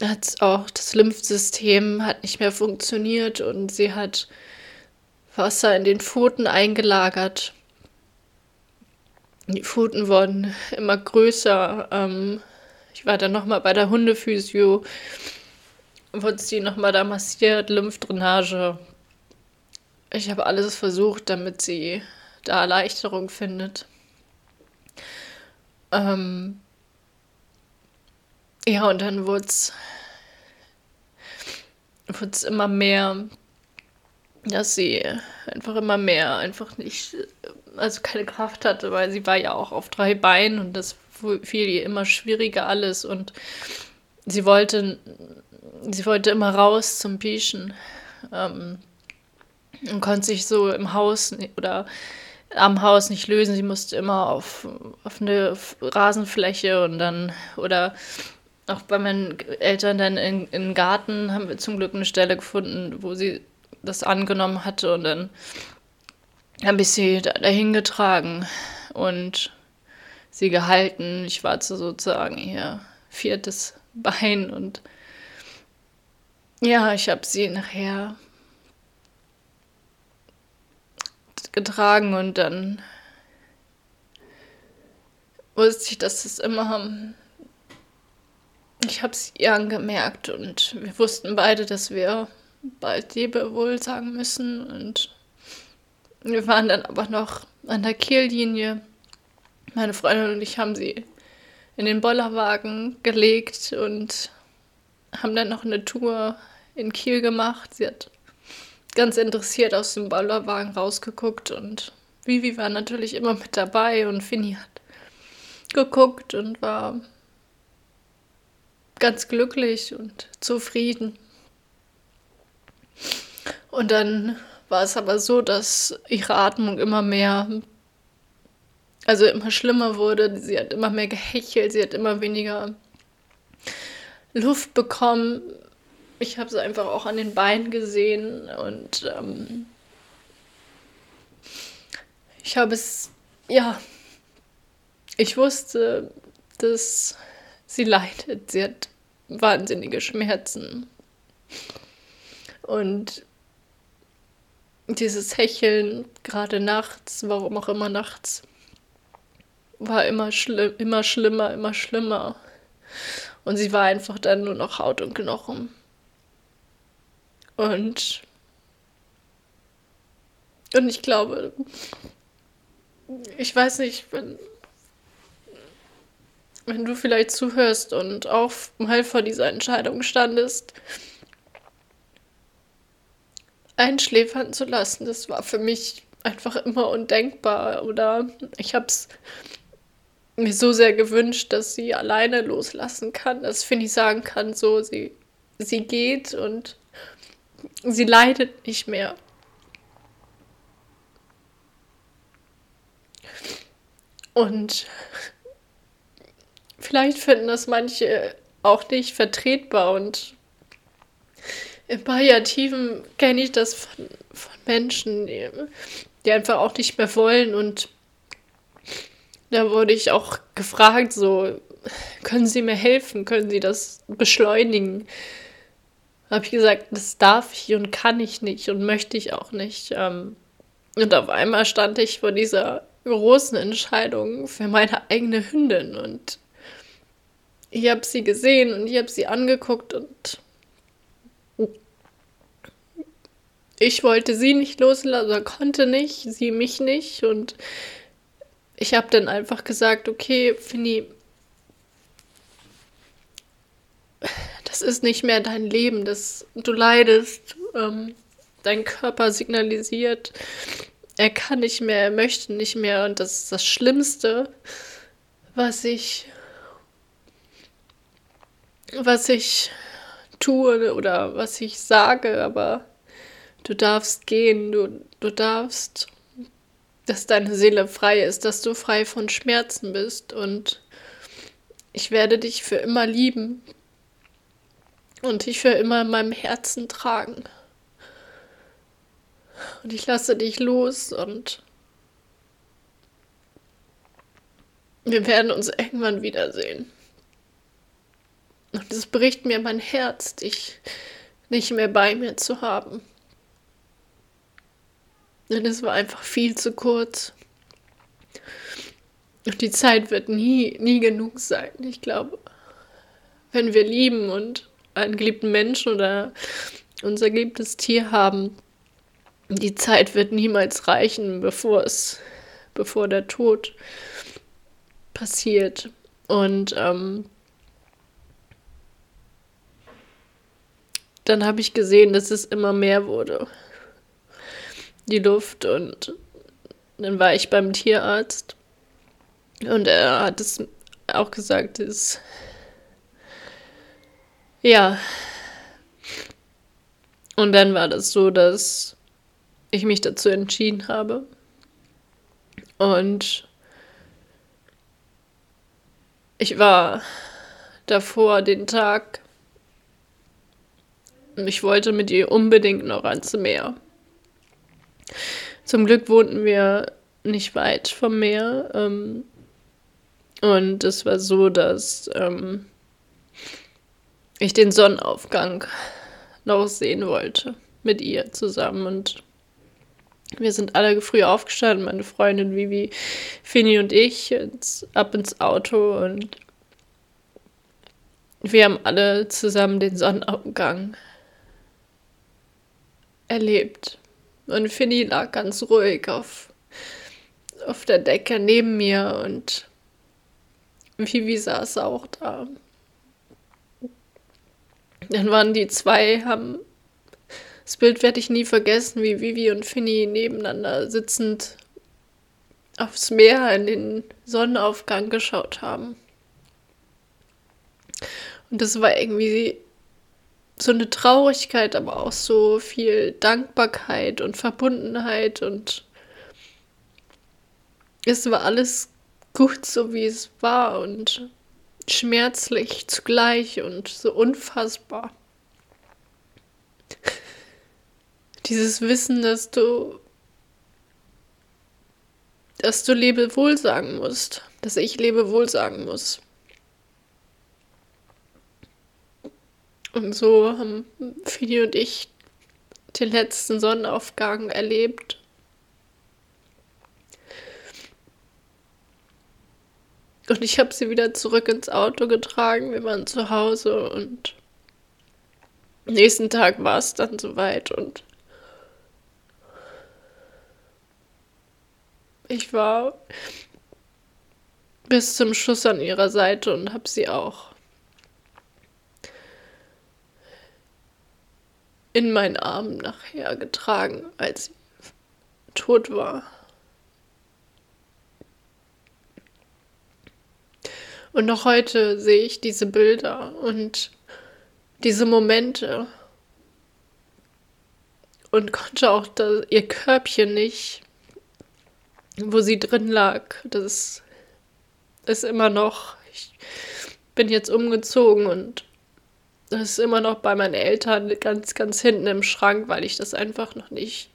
A: hat auch das Lymphsystem hat nicht mehr funktioniert und sie hat Wasser in den Pfoten eingelagert. Die Pfoten wurden immer größer. Ähm, ich war dann nochmal bei der Hundephysio, wurde sie nochmal da massiert, Lymphdrainage, ich habe alles versucht, damit sie da Erleichterung findet. Ähm ja, und dann wurde es immer mehr, dass sie einfach immer mehr einfach nicht, also keine Kraft hatte, weil sie war ja auch auf drei Beinen und das fiel ihr immer schwieriger alles und sie wollte, sie wollte immer raus zum Pischen ähm, und konnte sich so im Haus oder am Haus nicht lösen. Sie musste immer auf, auf eine Rasenfläche und dann oder auch bei meinen Eltern dann in, den Garten haben wir zum Glück eine Stelle gefunden, wo sie das angenommen hatte und dann habe ich sie dahin getragen und sie gehalten. Ich war sozusagen ihr viertes Bein und ja, ich habe sie nachher getragen und dann wusste ich, dass es immer. Ich habe es ihr angemerkt und wir wussten beide, dass wir bald Lebewohl sagen müssen und wir waren dann aber noch an der Kiellinie. Meine Freundin und ich haben sie in den Bollerwagen gelegt und haben dann noch eine Tour in Kiel gemacht. Sie hat ganz interessiert aus dem Bollerwagen rausgeguckt und Vivi war natürlich immer mit dabei und Finny hat geguckt und war ganz glücklich und zufrieden. Und dann war es aber so, dass ihre Atmung immer mehr, also immer schlimmer wurde. Sie hat immer mehr gehechelt, sie hat immer weniger Luft bekommen ich habe sie einfach auch an den Beinen gesehen und ähm, ich habe es, ja, ich wusste, dass sie leidet. Sie hat wahnsinnige Schmerzen. Und dieses Hecheln, gerade nachts, warum auch immer nachts, war immer, schlimm, immer schlimmer, immer schlimmer. Und sie war einfach dann nur noch Haut und Knochen. Und, und ich glaube, ich weiß nicht, wenn, wenn du vielleicht zuhörst und auch mal vor dieser Entscheidung standest, einschläfern zu lassen, das war für mich einfach immer undenkbar. Oder ich habe es mir so sehr gewünscht, dass sie alleine loslassen kann, dass Finny sagen kann, so sie, sie geht und Sie leidet nicht mehr. Und vielleicht finden das manche auch nicht vertretbar und im Palliativen kenne ich das von, von Menschen, die, die, einfach auch nicht mehr wollen und da wurde ich auch gefragt, so, können Sie mir helfen? Können Sie das beschleunigen? Habe ich gesagt, das darf ich und kann ich nicht und möchte ich auch nicht. Ähm, und auf einmal stand ich vor dieser großen Entscheidung für meine eigene Hündin und ich habe sie gesehen und ich habe sie angeguckt und ich wollte sie nicht loslassen oder konnte nicht, sie mich nicht und ich habe dann einfach gesagt, okay, Fini, das ist nicht mehr dein Leben, das, du leidest, ähm, dein Körper signalisiert, er kann nicht mehr, er möchte nicht mehr und das ist das Schlimmste, was ich, was ich tue oder was ich sage, aber du darfst gehen, du, du darfst, dass deine Seele frei ist, dass du frei von Schmerzen bist und ich werde dich für immer lieben und dich für immer in meinem Herzen tragen. Und ich lasse dich los und wir werden uns irgendwann wiedersehen. Und es bricht mir mein Herz, dich nicht mehr bei mir zu haben. Denn es war einfach viel zu kurz. Und die Zeit wird nie, nie genug sein. Ich glaube, wenn wir lieben und einen geliebten Menschen oder unser geliebtes Tier haben, die Zeit wird niemals reichen, bevor es, bevor der Tod passiert. Und ähm, dann habe ich gesehen, dass es immer mehr wurde. Die Luft und dann war ich beim Tierarzt und er hat es auch gesagt ist, ja. Und dann war das so, dass ich mich dazu entschieden habe. Und ich war davor den Tag, ich wollte mit ihr unbedingt noch ans Meer. Zum Glück wohnten wir nicht weit vom Meer. Ähm, und es war so, dass ähm, ich den Sonnenaufgang noch sehen wollte mit ihr zusammen. Und wir sind alle früh aufgestanden, meine Freundin Vivi, Fini und ich, ins, ab ins Auto und wir haben alle zusammen den Sonnenaufgang erlebt. Und Fini lag ganz ruhig auf, auf der Decke neben mir und Vivi saß auch da. Dann waren die zwei, haben das Bild werde ich nie vergessen, wie Vivi und Finny nebeneinander sitzend aufs Meer in den Sonnenaufgang geschaut haben. Und das war irgendwie so eine Traurigkeit, aber auch so viel Dankbarkeit und Verbundenheit und es war alles gut so, wie es war und schmerzlich zugleich und so unfassbar. Dieses Wissen, dass du, dass du Lebewohl sagen musst, dass ich Lebewohl sagen muss. Und so haben Fidi und ich den letzten Sonnenaufgang erlebt. Und ich habe sie wieder zurück ins Auto getragen. Wir waren zu Hause und nächsten Tag war es dann soweit und ich war bis zum Schuss an ihrer Seite und habe sie auch in meinen Armen nachher getragen, als sie tot war. Und noch heute sehe ich diese Bilder und diese Momente und konnte auch das, ihr Körbchen nicht, wo sie drin lag, das ist immer noch, ich bin jetzt umgezogen und das ist immer noch bei meinen Eltern ganz, ganz hinten im Schrank, weil ich das einfach noch nicht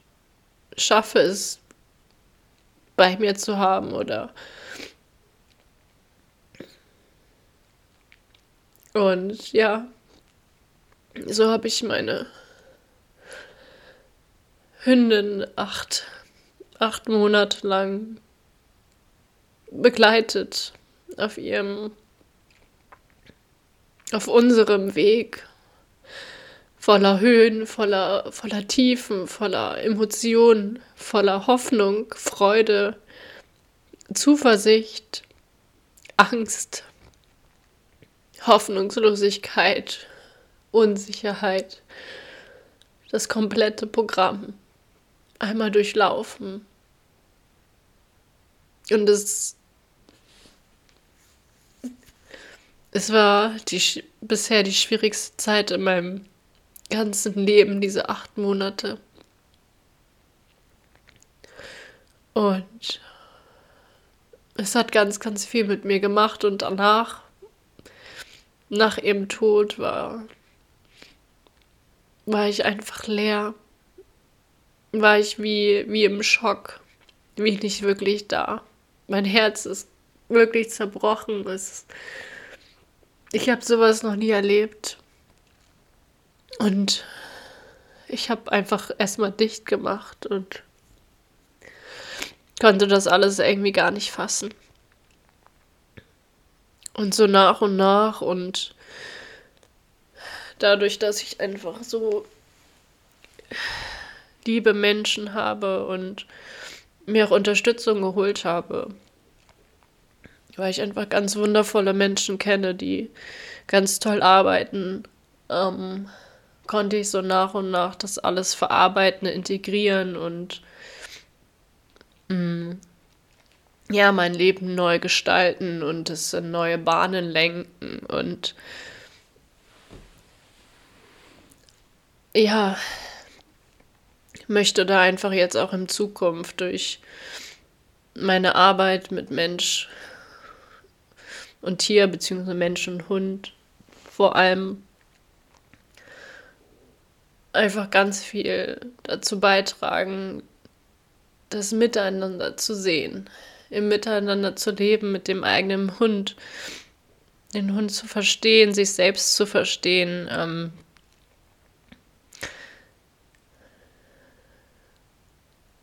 A: schaffe, es bei mir zu haben oder. Und ja, so habe ich meine Hündin acht, acht Monate lang begleitet auf ihrem auf unserem Weg. Voller Höhen, voller, voller Tiefen, voller Emotionen, voller Hoffnung, Freude, Zuversicht, Angst, Hoffnungslosigkeit, Unsicherheit, das komplette Programm einmal durchlaufen. Und es es war die, bisher die schwierigste Zeit in meinem ganzen Leben, diese acht Monate. Und es hat ganz, ganz viel mit mir gemacht und danach, nach ihrem Tod, war, war ich einfach leer. War ich wie, wie im Schock, wie nicht wirklich da. Mein Herz ist wirklich zerbrochen. Es ich habe sowas noch nie erlebt. Und ich habe einfach erstmal dicht gemacht und konnte das alles irgendwie gar nicht fassen. Und so nach und nach und dadurch, dass ich einfach so liebe Menschen habe und mir auch Unterstützung geholt habe, weil ich einfach ganz wundervolle Menschen kenne, die ganz toll arbeiten, ähm, konnte ich so nach und nach das alles verarbeiten, integrieren und mh, mm,
B: ja, mein Leben neu gestalten und es in neue Bahnen lenken und ja, möchte da einfach jetzt auch in Zukunft durch meine Arbeit mit Mensch und Tier, beziehungsweise Mensch und Hund vor allem einfach ganz viel dazu beitragen, das Miteinander zu sehen, im Miteinander zu leben mit dem eigenen Hund, den Hund zu verstehen, sich selbst zu verstehen, ähm,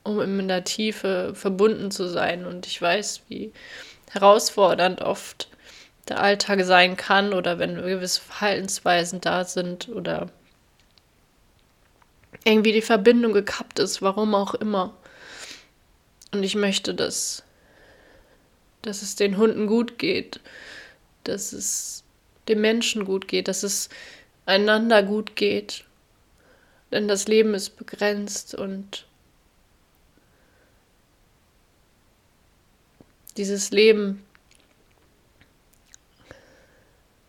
B: um in der Tiefe verbunden zu sein. Und ich weiß, wie herausfordernd oft der Alltag sein kann oder wenn gewisse Verhaltensweisen da sind oder irgendwie die Verbindung gekappt ist, warum auch immer. Und ich möchte, dass, dass es den Hunden gut geht, dass es dem Menschen gut geht, dass es einander gut geht. Denn das Leben ist begrenzt und dieses Leben,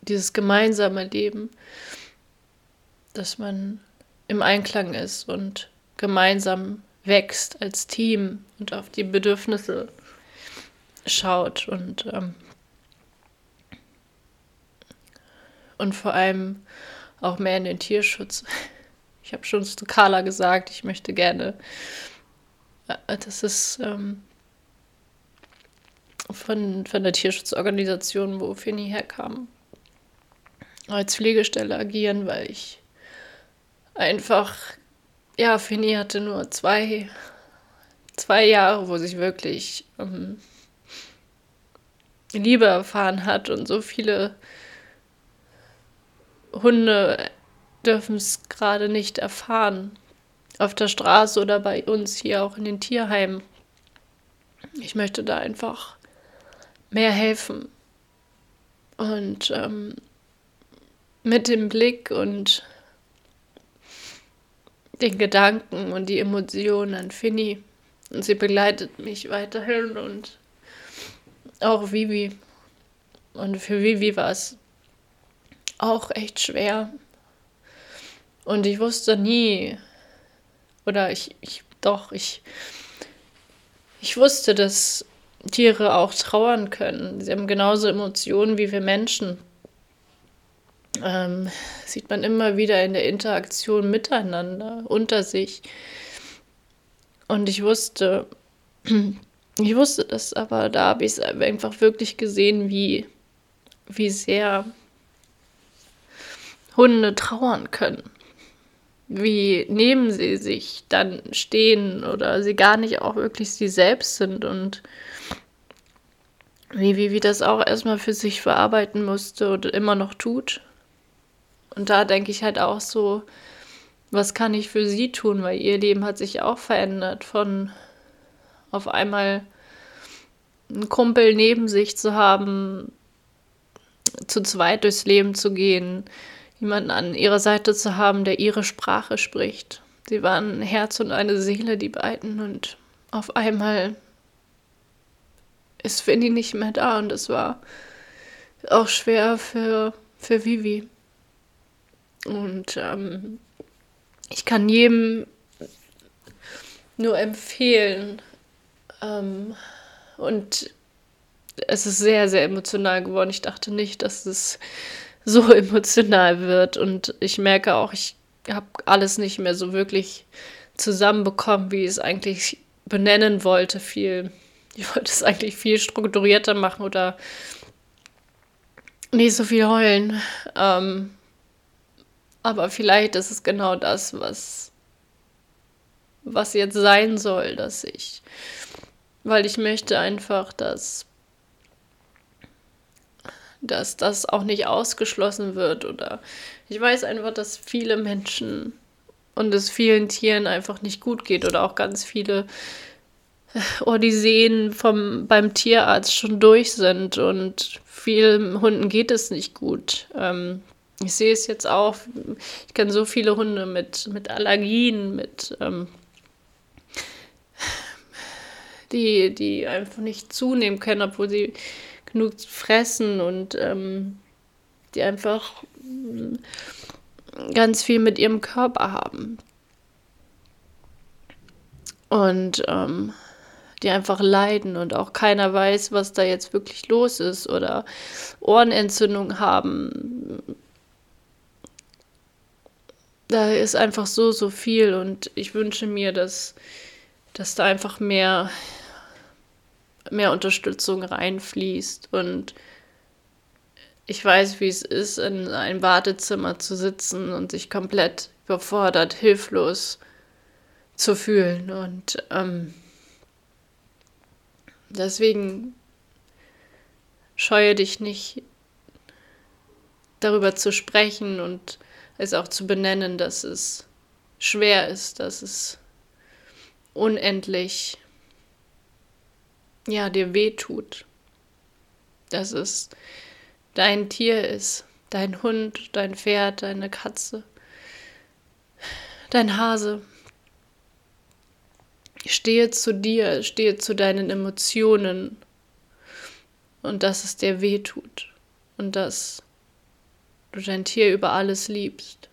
B: dieses gemeinsame Leben, dass man im Einklang ist und gemeinsam wächst als Team und auf die Bedürfnisse schaut und, ähm, und vor allem auch mehr in den Tierschutz. Ich habe schon zu Carla gesagt, ich möchte gerne, äh, das ist ähm, von, von der Tierschutzorganisation, wo Finny herkam, als Pflegestelle agieren, weil ich einfach, ja, Finny hatte nur zwei, zwei Jahre, wo sich wirklich ähm, Liebe erfahren hat und so viele Hunde dürfen es gerade nicht erfahren. Auf der Straße oder bei uns hier auch in den Tierheimen. Ich möchte da einfach mehr helfen. Und ähm, mit dem Blick und den Gedanken und die Emotionen an Finny. Und sie begleitet mich weiterhin und auch Vivi. Und für Vivi war es auch echt schwer. Und ich wusste nie, oder ich, ich doch, ich, ich wusste, dass Tiere auch trauern können. Sie haben genauso Emotionen wie wir Menschen. Ähm, sieht man immer wieder in der Interaktion miteinander, unter sich. Und ich wusste, ich wusste das, aber da habe ich es einfach wirklich gesehen, wie, wie sehr Hunde trauern können. Wie neben sie sich dann stehen oder sie gar nicht auch wirklich sie selbst sind und wie Vivi das auch erstmal für sich verarbeiten musste oder immer noch tut. Und da denke ich halt auch so, was kann ich für sie tun, weil ihr Leben hat sich auch verändert von auf einmal einen Kumpel neben sich zu haben, zu zweit durchs Leben zu gehen, jemanden an ihrer Seite zu haben, der ihre Sprache spricht. Sie waren ein Herz und eine Seele, die beiden, und auf einmal ist Finny nicht mehr da und es war auch schwer für, für Vivi. Und ähm, ich kann jedem nur empfehlen. Ähm, und es ist sehr, sehr emotional geworden. Ich dachte nicht, dass es so emotional wird. Und ich merke auch, ich habe alles nicht mehr so wirklich zusammenbekommen, wie ich es eigentlich benennen wollte. Viel ich wollte es eigentlich viel strukturierter machen oder nicht so viel heulen. Ähm, aber vielleicht ist es genau das, was, was jetzt sein soll, dass ich, weil ich möchte einfach, dass, dass das auch nicht ausgeschlossen wird oder ich weiß einfach, dass viele Menschen und es vielen Tieren einfach nicht gut geht oder auch ganz viele oh, die Seen vom, beim Tierarzt schon durch sind und vielen Hunden geht es nicht gut. Ähm, ich sehe es jetzt auch, ich kenne so viele Hunde mit, mit Allergien, mit, ähm, die, die einfach nicht zunehmen können, obwohl sie genug fressen und ähm, die einfach mm, ganz viel mit ihrem Körper haben. Und ähm, die einfach leiden und auch keiner weiß, was da jetzt wirklich los ist oder Ohrenentzündung haben. Da ist einfach so, so viel und ich wünsche mir, dass, dass da einfach mehr, mehr Unterstützung reinfließt und ich weiß, wie es ist, in einem Wartezimmer zu sitzen und sich komplett überfordert, hilflos zu fühlen. Und ähm, deswegen scheue dich nicht darüber zu sprechen und es auch zu benennen, dass es schwer ist, dass es unendlich ja dir wehtut, dass es dein Tier ist, dein Hund, dein Pferd, deine Katze, dein Hase. Stehe zu dir, stehe zu deinen Emotionen und dass es dir weh tut und dass du dein Tier über alles liebst.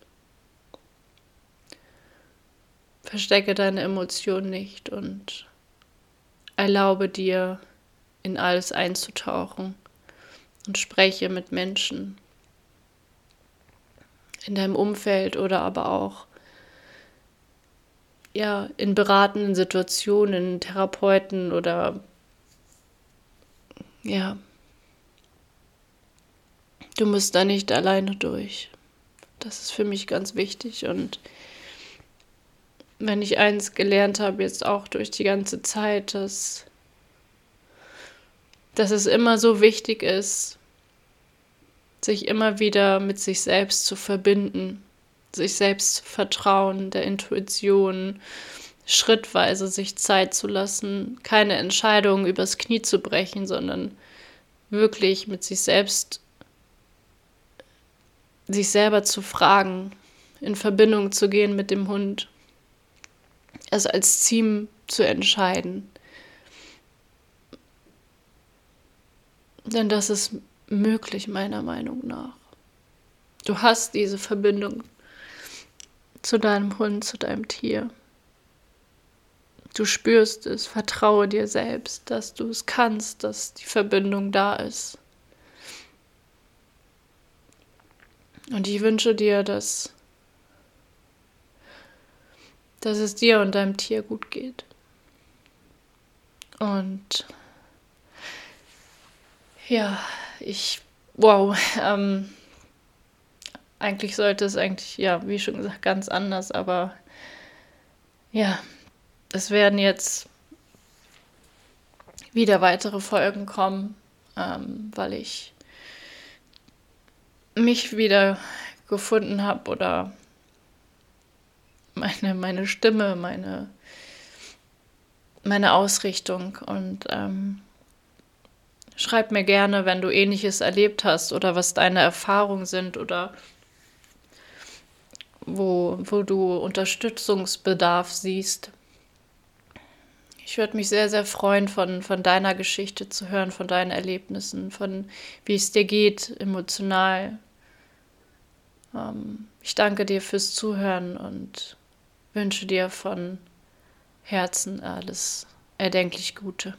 B: Verstecke deine Emotionen nicht und erlaube dir, in alles einzutauchen und spreche mit Menschen in deinem Umfeld oder aber auch ja, in beratenden Situationen, Therapeuten oder ja, du musst da nicht alleine durch. Das ist für mich ganz wichtig und wenn ich eins gelernt habe, jetzt auch durch die ganze Zeit, dass dass es immer so wichtig ist, sich immer wieder mit sich selbst zu verbinden, sich selbst zu vertrauen, der Intuition, schrittweise sich Zeit zu lassen, keine Entscheidungen übers Knie zu brechen, sondern wirklich mit sich selbst, sich selber zu fragen, in Verbindung zu gehen mit dem Hund, es als Team zu entscheiden. Denn das ist möglich, meiner Meinung nach. Du hast diese Verbindung zu deinem Hund, zu deinem Tier. Du spürst es, vertraue dir selbst, dass du es kannst, dass die Verbindung da ist. Und ich wünsche dir, dass, dass es dir und deinem Tier gut geht. Und ja, ich, wow, ähm, eigentlich sollte es eigentlich, ja, wie schon gesagt, ganz anders, aber ja, es werden jetzt wieder weitere Folgen kommen, ähm, weil ich mich wieder gefunden habe oder meine, meine Stimme, meine, meine Ausrichtung und ähm, Schreib mir gerne, wenn du ähnliches erlebt hast oder was deine Erfahrungen sind oder wo, wo du Unterstützungsbedarf siehst. Ich würde mich sehr, sehr freuen, von, von deiner Geschichte zu hören, von deinen Erlebnissen, von wie es dir geht, emotional. Ähm, ich danke dir fürs Zuhören und wünsche dir von Herzen alles erdenklich Gute.